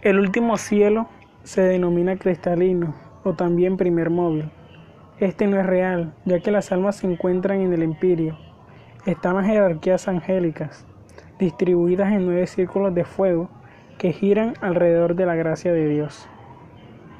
El último cielo se denomina cristalino o también primer móvil. Este no es real, ya que las almas se encuentran en el empirio. Están las jerarquías angélicas, distribuidas en nueve círculos de fuego que giran alrededor de la gracia de Dios.